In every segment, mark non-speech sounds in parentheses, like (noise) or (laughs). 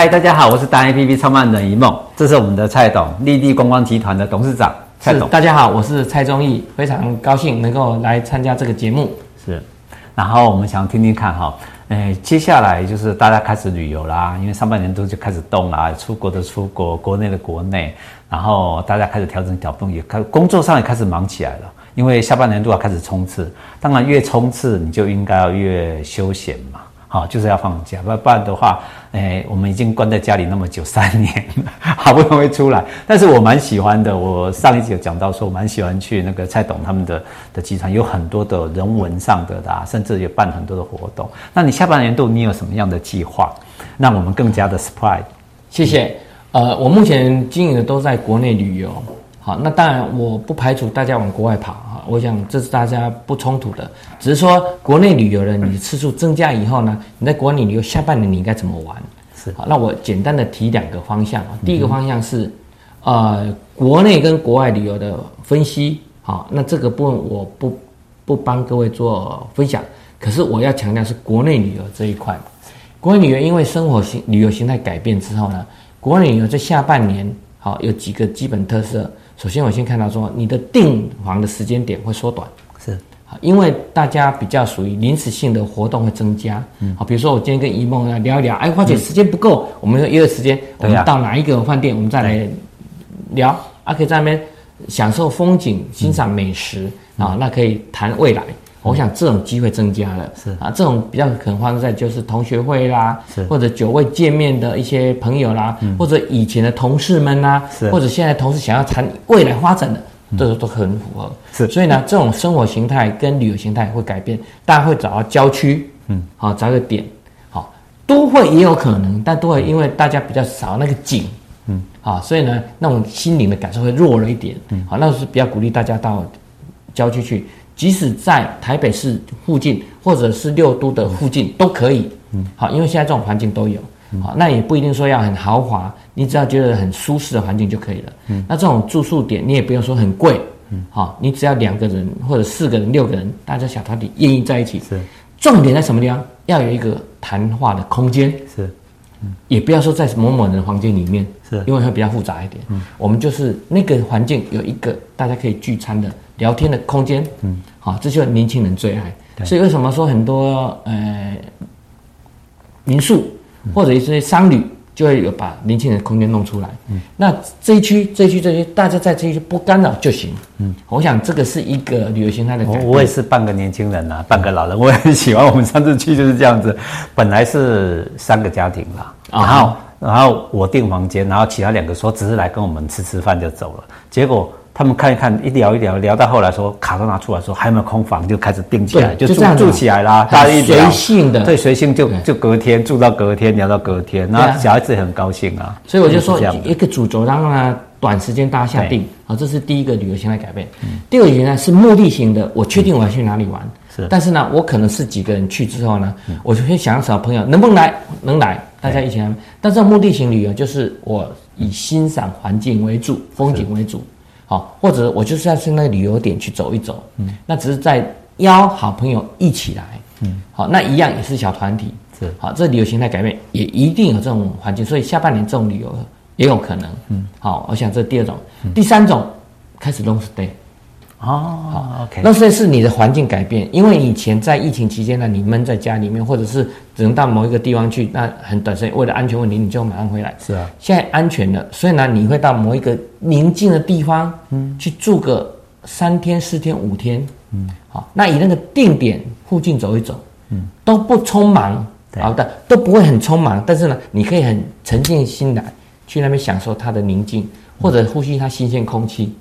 嗨，大家好，我是大 A P P 创办人一梦，这是我们的蔡董，立地观光集团的董事长蔡董。大家好，我是蔡宗义，非常高兴能够来参加这个节目。是，然后我们想听听看哈，诶，接下来就是大家开始旅游啦，因为上半年度就开始动啦，出国的出国，国内的国内，然后大家开始调整脚步，也开工作上也开始忙起来了，因为下半年度要开始冲刺，当然越冲刺你就应该要越休闲嘛。好，就是要放假，不不然的话，诶，我们已经关在家里那么久三年，好不容易出来。但是我蛮喜欢的，我上一集有讲到说，我蛮喜欢去那个蔡董他们的的集团，有很多的人文上的啦，甚至也办很多的活动。那你下半年度你有什么样的计划，让我们更加的 surprise？谢谢。呃，我目前经营的都在国内旅游。好，那当然我不排除大家往国外跑啊，我想这是大家不冲突的，只是说国内旅游的你次数增加以后呢，你在国内旅游下半年你应该怎么玩？是。好，那我简单的提两个方向啊，第一个方向是，呃，国内跟国外旅游的分析，好，那这个部分我不不帮各位做分享，可是我要强调是国内旅游这一块，国内旅游因为生活形旅游形态改变之后呢，国内旅游在下半年好有几个基本特色。首先，我先看到说，你的订房的时间点会缩短，是。好，因为大家比较属于临时性的活动会增加，嗯，好，比如说我今天跟一梦来聊一聊，哎，花姐时间不够，我们约个时间，我们到哪一个饭店，我们再来聊，啊，可以在那边享受风景，欣赏美食，啊，那可以谈未来。我想这种机会增加了，是。啊，这种比较可能发生在就是同学会啦，是。或者久未见面的一些朋友啦，嗯、或者以前的同事们啦，是。或者现在同事想要谈未来发展的，这个、嗯、都很符合。是，所以呢，这种生活形态跟旅游形态会改变，大家会找到郊区，嗯，好找个点，好都会也有可能，但都会因为大家比较少那个景，嗯，啊，所以呢，那种心灵的感受会弱了一点，嗯，好，那是比较鼓励大家到郊区去。即使在台北市附近，或者是六都的附近都可以。嗯，好，因为现在这种环境都有。好，那也不一定说要很豪华，你只要觉得很舒适的环境就可以了。嗯，那这种住宿点你也不用说很贵。嗯，好，你只要两个人或者四个人、六个人，大家小团体愿意在一起。是，重点在什么地方？要有一个谈话的空间。是，嗯，也不要说在某某人的房间里面，是，因为会比较复杂一点。嗯，我们就是那个环境有一个大家可以聚餐的。聊天的空间，嗯，好，这就是年轻人最爱。对所以为什么说很多呃民宿或者一些商旅就会有把年轻人的空间弄出来？嗯，那这一区、这一区、这一区，大家在这一区不干扰就行。嗯，我想这个是一个旅游形态的改变。我也是半个年轻人呐、啊，半个老人，我也很喜欢。我们上次去就是这样子，本来是三个家庭啦，然后然后我订房间，然后其他两个说只是来跟我们吃吃饭就走了，结果。他们看一看，一聊一聊，聊到后来说卡都拿出来说还有没有空房，就开始订起来，就住就住起来啦。大家一聊。随性的，对，随性就就隔天住到隔天，聊到隔天，那小孩子也很高兴啊。所以我就说一个主轴，让他短时间大家下定，好，这是第一个旅游形态改变。第二个呢是目的型的，我确定我要去哪里玩，是，但是呢，我可能是几个人去之后呢，我就会想找朋友能不能来，能来，大家一起来。但是目的型旅游就是我以欣赏环境为主，风景为主。好，或者我就是要去那个旅游点去走一走，嗯，那只是在邀好朋友一起来，嗯，好，那一样也是小团体，是，好，这旅游形态改变也一定有这种环境，所以下半年这种旅游也有可能，嗯，好，我想这第二种，嗯、第三种开始 long stay。哦，好，OK，那这是你的环境改变，因为以前在疫情期间呢，你闷在家里面，或者是只能到某一个地方去，那很短时间，为了安全问题，你就马上回来。是啊，现在安全了，所以呢，你会到某一个宁静的地方，嗯，去住个三天、四天、五天，嗯，好，那以那个定点附近走一走，嗯，都不匆忙，好的，都不会很匆忙，但是呢，你可以很沉静心来去那边享受它的宁静，或者呼吸它新鲜空气。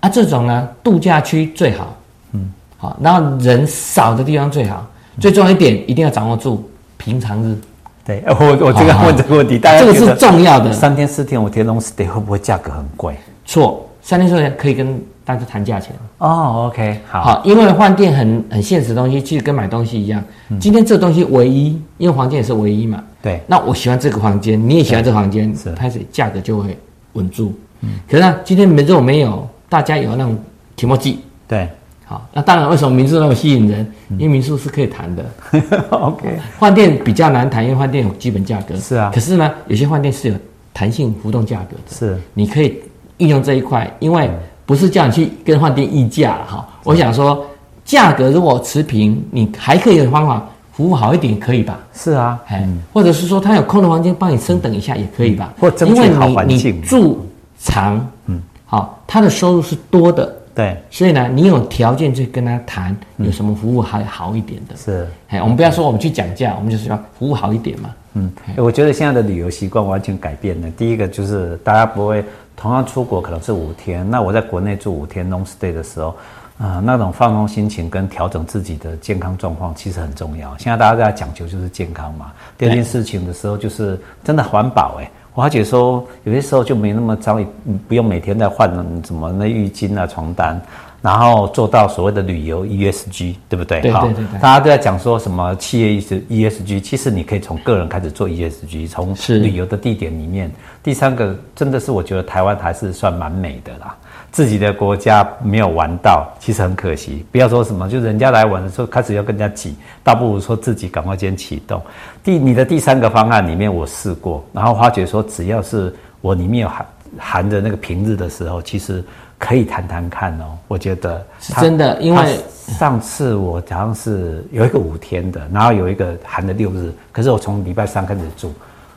啊，这种呢，度假区最好，嗯，好，然后人少的地方最好。最重要一点，一定要掌握住平常日。对，(laughs) 我我这个问这个问题，大家这个是重要的。三天四天我天 long stay 会不会价格很贵？错，三天四天可以跟大家谈价钱。哦，OK，好，好，因为换店很很现实的东西，其实跟买东西一样。今天这东西唯一，因为房间也是唯一嘛。对，那我喜欢这个房间，你也喜欢这个房间，是，开始价格就会稳住。嗯，可是呢，今天没这种没有。大家有那种提莫记，对，好，那当然，为什么民宿那么吸引人？因为民宿是可以谈的。(laughs) OK，饭店比较难谈，因为饭店有基本价格。是啊。可是呢，有些饭店是有弹性浮动价格的。是。你可以运用这一块，因为不是叫你去跟饭店议价哈。我想说，价格如果持平，你还可以的方法服务好一点，可以吧？是啊。哎，或者是说，他有空的房间帮你升等一下，也可以吧？或争取好环境。因为你你住长，嗯，好，他的收入是多的。对，所以呢，你有条件去跟他谈，有什么服务还好一点的。是，哎，我们不要说我们去讲价，我们就是要服务好一点嘛。嗯，我觉得现在的旅游习惯完全改变了。第一个就是大家不会同样出国可能是五天，那我在国内住五天 long stay 的时候，啊、呃，那种放松心情跟调整自己的健康状况其实很重要。现在大家在讲究就是健康嘛。第二件事情的时候就是真的环保，哎。我还觉说，有些时候就没那么脏，不用每天在换什么那浴巾啊、床单，然后做到所谓的旅游 ESG，对不对？对对对，对。大家都在讲说什么企业 ESG，其实你可以从个人开始做 ESG，从旅游的地点里面。第三个，真的是我觉得台湾还是算蛮美的啦。自己的国家没有玩到，其实很可惜。不要说什么，就人家来玩的时候开始要跟人家挤，倒不如说自己赶快先启动。第你的第三个方案里面，我试过，然后发觉说，只要是我里面有含含着那个平日的时候，其实可以谈谈看哦。我觉得是真的，因为上次我好像是有一个五天的，然后有一个含的六日，可是我从礼拜三开始住，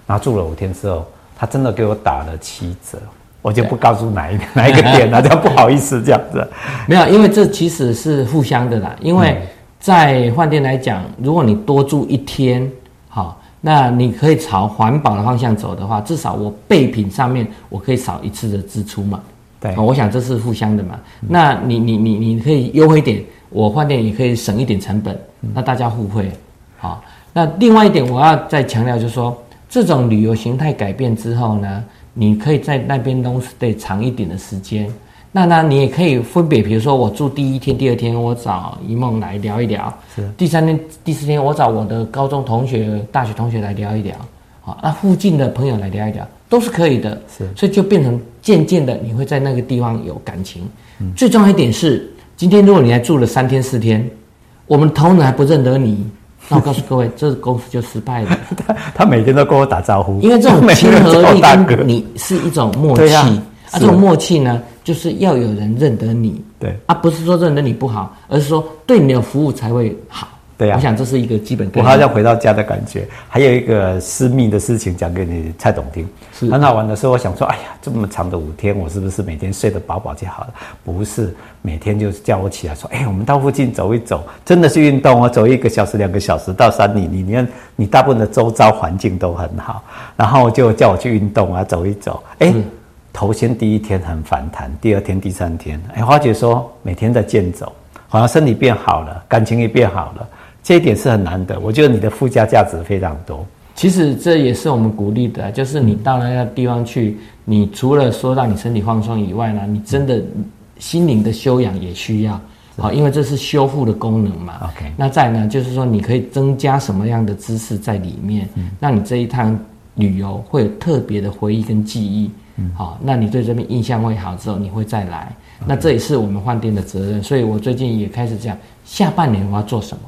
然后住了五天之后，他真的给我打了七折。我就不告诉哪一个 (laughs) 哪一个点了，(laughs) 这样不好意思这样子。没有，因为这其实是互相的啦。因为在饭店来讲，如果你多住一天，好，那你可以朝环保的方向走的话，至少我备品上面我可以少一次的支出嘛。对，我想这是互相的嘛。那你你你你可以优惠一点，我饭店也可以省一点成本，那大家互惠。好，那另外一点我要再强调就是说，这种旅游形态改变之后呢，你可以在那边 long stay 长一点的时间，那那你也可以分别，比如说我住第一天、第二天，我找一梦来聊一聊；是第三天、第四天，我找我的高中同学、大学同学来聊一聊，啊，那附近的朋友来聊一聊，都是可以的。是，所以就变成渐渐的，你会在那个地方有感情。嗯，最重要一点是，今天如果你还住了三天四天，我们头脑还不认得你。那我告诉各位，这个公司就失败了。(laughs) 他他每天都跟我打招呼，因为这种亲和力 (laughs) 跟你是一种默契。啊，啊，这种默契呢，就是要有人认得你。对，啊，不是说认得你不好，而是说对你的服务才会好。对呀、啊，我想这是一个基本。我好像回到家的感觉。还有一个私密的事情讲给你蔡总听，是很好玩的时候，我想说，哎呀，这么长的五天，我是不是每天睡得饱饱就好了？不是，每天就是叫我起来说，哎，我们到附近走一走，真的是运动哦，走一个小时、两个小时到山里，里面你大部分的周遭环境都很好，然后就叫我去运动啊，走一走。哎，头先第一天很反弹，第二天、第三天，哎，花姐说每天在健走，好像身体变好了，感情也变好了。这一点是很难的，我觉得你的附加价值非常多。其实这也是我们鼓励的，就是你到那个地方去，你除了说让你身体放松以外呢，你真的心灵的修养也需要，好，因为这是修复的功能嘛。OK，那再呢，就是说你可以增加什么样的知识在里面，那你这一趟旅游会有特别的回忆跟记忆。嗯好，那你对这边印象会好之后，你会再来。那这也是我们饭店的责任，所以我最近也开始讲，下半年我要做什么。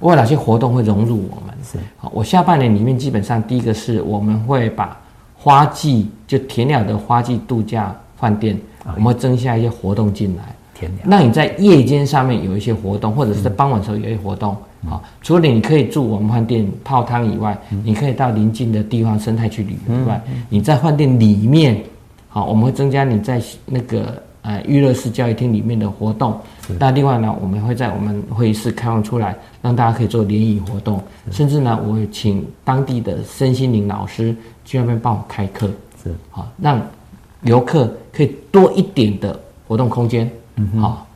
有哪些活动会融入我们？是好，我下半年里面基本上第一个是我们会把花季就田鸟的花季度假饭店，我们会增加一些活动进来。田鸟，那你在夜间上面有一些活动，或者是在傍晚的时候有一些活动。好，除了你可以住我们饭店泡汤以外，你可以到邻近的地方生态去旅游以外，你在饭店里面，好，我们会增加你在那个。呃，娱乐式教育厅里面的活动，那另外呢，我们会在我们会议室开放出来，让大家可以做联谊活动，甚至呢，我会请当地的身心灵老师去那边帮我开课，是。好，让游客可以多一点的活动空间，嗯好，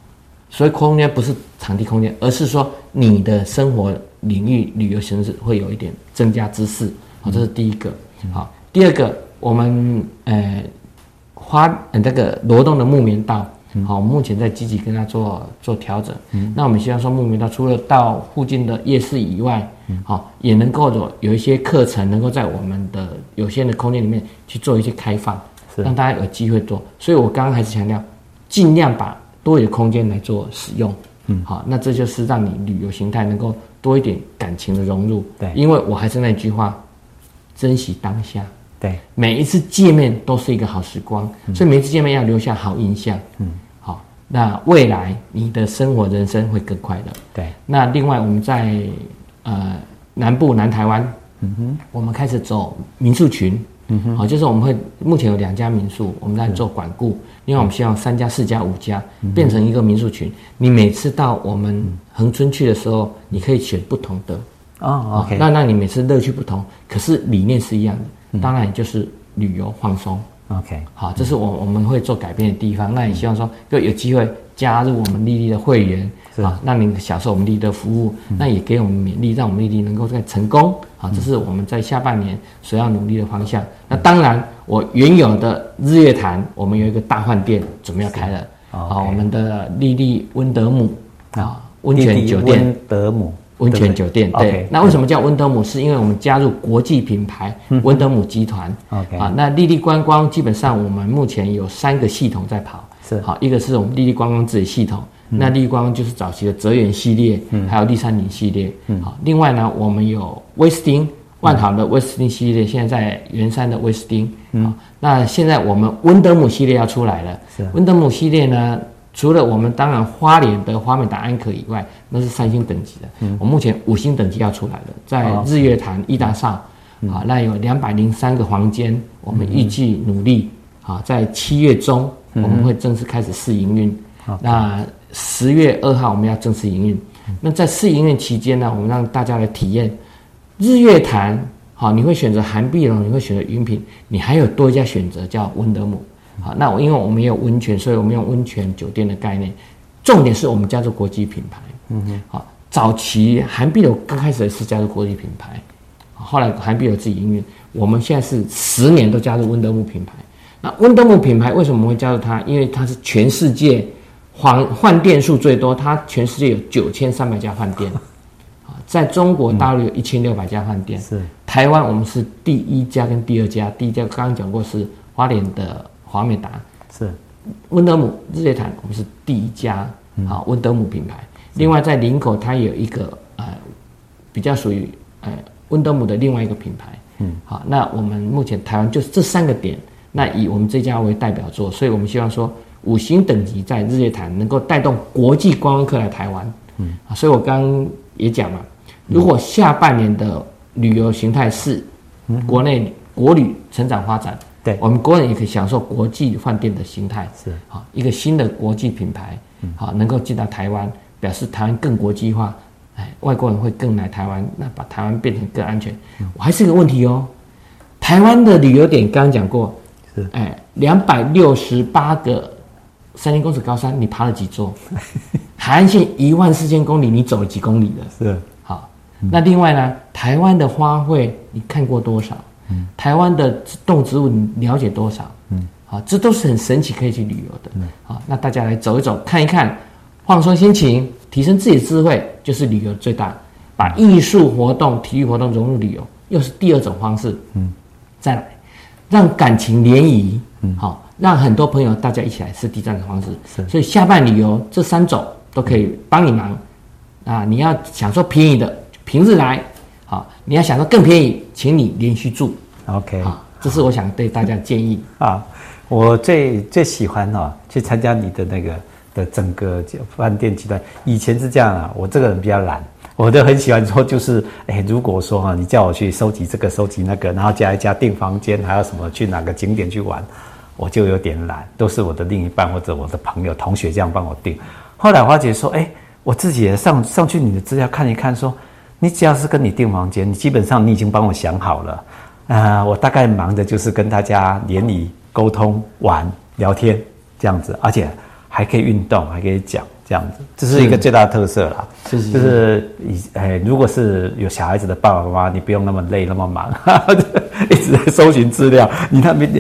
所以空间不是场地空间，而是说你的生活领域旅游形式会有一点增加知识，好，这是第一个，好，第二个我们呃。花呃那个挪动的木棉道，好，目前在积极跟他做做调整。嗯，那我们希望说木棉道除了到附近的夜市以外，好，也能够有有一些课程能够在我们的有限的空间里面去做一些开放，让大家有机会做。所以我刚刚还是强调，尽量把多余的空间来做使用。嗯，好，那这就是让你旅游形态能够多一点感情的融入。对，因为我还是那句话，珍惜当下。对，每一次见面都是一个好时光，嗯、所以每一次见面要留下好印象。嗯，好，那未来你的生活人生会更快乐。对，那另外我们在呃南部南台湾，嗯哼，我们开始走民宿群。嗯哼，好，就是我们会目前有两家民宿，我们在做管顾。因为，我们希望三家、四家、五家变成一个民宿群。你每次到我们恒春去的时候，你可以选不同的哦。OK，那那你每次乐趣不同，可是理念是一样的。当然，就是旅游放松。OK，好，这是我我们会做改变的地方。那也希望说，就有机会加入我们丽丽的会员。啊，让您享受我们丽丽的服务，嗯、那也给我们勉励，让我们丽丽能够再成功。啊，这是我们在下半年所要努力的方向。嗯、那当然，我原有的日月潭，我们有一个大饭店准备要开了。啊，我们的丽丽温德姆啊，温泉酒店。温德姆温泉酒店，对。那为什么叫温德姆？是因为我们加入国际品牌温德姆集团。OK。啊，那丽丽观光基本上我们目前有三个系统在跑。是。好，一个是我们丽丽观光自己系统。那丽光就是早期的泽远系列，嗯，还有丽山林系列，嗯，好。另外呢，我们有威斯汀万豪的威斯汀系列，现在在圆山的威斯汀，嗯，那现在我们温德姆系列要出来了，是。温德姆系列呢，除了我们当然花莲的花美达安可以外，那是三星等级的，嗯，我目前五星等级要出来了，在日月潭伊达邵，啊，那有两百零三个房间，我们预计努力，啊，在七月中我们会正式开始试营运，那。十月二号我们要正式营运，那在试营运期间呢，我们让大家来体验日月潭。好，你会选择涵碧龙，你会选择云品，你还有多一家选择叫温德姆。好，那我因为我们有温泉，所以我们用温泉酒店的概念。重点是我们加入国际品牌。嗯哼。好，早期韩碧楼刚开始是加入国际品牌，后来韩碧楼自己营运。我们现在是十年都加入温德姆品牌。那温德姆品牌为什么我们会加入它？因为它是全世界。换换店数最多，它全世界有九千三百家饭店，啊，在中国大陆有一千六百家饭店，是台湾我们是第一家跟第二家，第一家刚刚讲过是花莲的华美达，是。温德姆日月潭我们是第一家，啊温德姆品牌，另外在林口它有一个呃比较属于呃温德姆的另外一个品牌，嗯，好，那我们目前台湾就是这三个点，那以我们这家为代表作，所以我们希望说。五星等级在日月潭能够带动国际观光客来台湾，嗯。啊，所以我刚刚也讲了，如果下半年的旅游形态是国内国旅成长发展，对，我们国人也可以享受国际饭店的形态，是好，一个新的国际品牌，好，能够进到台湾，表示台湾更国际化，哎，外国人会更来台湾，那把台湾变成更安全。我还是一个问题哦，台湾的旅游点刚刚讲过，是哎，两百六十八个。三千公尺高山，你爬了几座？(laughs) 海岸线一万四千公里，你走了几公里的？是好。嗯、那另外呢？台湾的花卉你看过多少？嗯。台湾的动植物你了解多少？嗯。好，这都是很神奇，可以去旅游的。嗯。好，那大家来走一走，看一看，放松心情，提升自己的智慧，就是旅游最大。把艺术活动、体育活动融入旅游，又是第二种方式。嗯。再来，让感情联谊。嗯。好。让很多朋友大家一起来是第三种方式，是所以下半旅游这三种都可以帮你忙啊！你要享受便宜的，平日来好；你要想到更便宜，请你连续住。OK，啊，这是我想对大家建议啊。我最最喜欢哈、啊，去参加你的那个的整个饭店集团。以前是这样啊，我这个人比较懒，我都很喜欢说，就是哎，如果说哈、啊，你叫我去收集这个收集那个，然后加一加订房间，还有什么去哪个景点去玩。我就有点懒，都是我的另一半或者我的朋友、同学这样帮我订。后来花姐说：“哎，我自己也上上去你的资料看一看，说你只要是跟你订房间，你基本上你已经帮我想好了。啊、呃，我大概忙的就是跟大家联谊、沟通、玩、聊天这样子，而且还可以运动，还可以讲这样子，这是一个最大的特色啦。是是是就是以哎，如果是有小孩子的爸爸妈妈，你不用那么累那么忙，(laughs) 一直在搜寻资料，你那边。”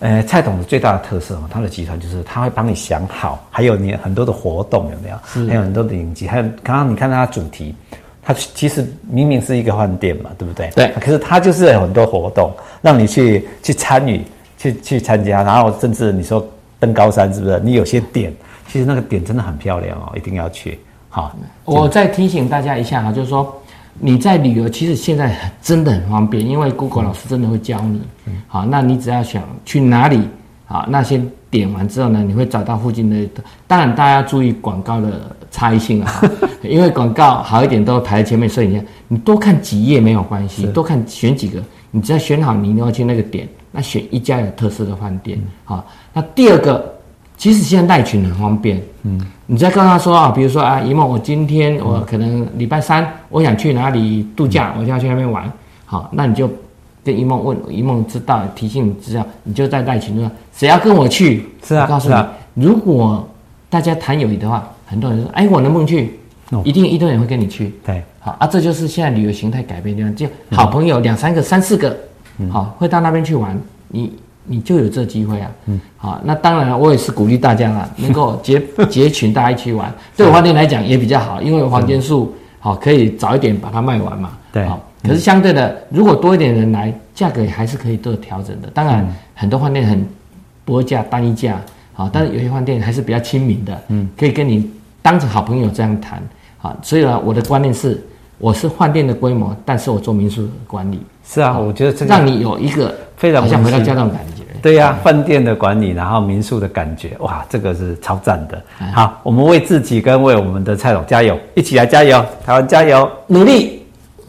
呃，蔡董的最大的特色，他的集团就是他会帮你想好，还有你很多的活动有没有？还有很多的影集，还有刚刚你看他的主题，他其实明明是一个饭店嘛，对不对？对。可是它就是有很多活动，让你去去参与，去去参加，然后甚至你说登高山是不是？你有些点，其实那个点真的很漂亮哦，一定要去。好，我再提醒大家一下哈，就是说你在旅游，其实现在真的很方便，因为 Google 老师真的会教你。好，那你只要想去哪里，好，那先点完之后呢，你会找到附近的。当然，大家要注意广告的差异性啊，(laughs) 因为广告好一点都排在前面，所以你你多看几页没有关系，多看选几个，你只要选好你一定要去那个点，那选一家有特色的饭店。好，那第二个。其实现在带群很方便，嗯，你再跟他说啊，比如说啊，一梦，我今天我可能礼拜三我想去哪里度假，嗯、我就要去那边玩，好，那你就跟一梦问，一梦知道提醒你知道，你就在带群说谁要跟我去？是啊，我告诉你，啊、如果大家谈友谊的话，很多人说，哎，我能不能去？哦、一定一堆人会跟你去，对，好啊，这就是现在旅游形态改变的地方，就好朋友两三个、三四个，嗯、好，会到那边去玩，你。你就有这机会啊，嗯，好，那当然我也是鼓励大家啊，能够 (laughs) 结结群，大家一起玩，对我饭店来讲也比较好，因为房间数好可以早一点把它卖完嘛，对，好，可是相对的，如果多一点人来，价格也还是可以做调整的。当然，很多饭店很多价单一价，好，但是有些饭店还是比较亲民的，嗯，可以跟你当成好朋友这样谈，好，所以呢，我的观念是，我是饭店的规模，但是我做民宿管理，是啊，我觉得这让你有一个非常像回到家那种感觉。对呀、啊，饭店的管理，然后民宿的感觉，哇，这个是超赞的。好，我们为自己跟为我们的蔡总加油，一起来加油，台湾加油，努力。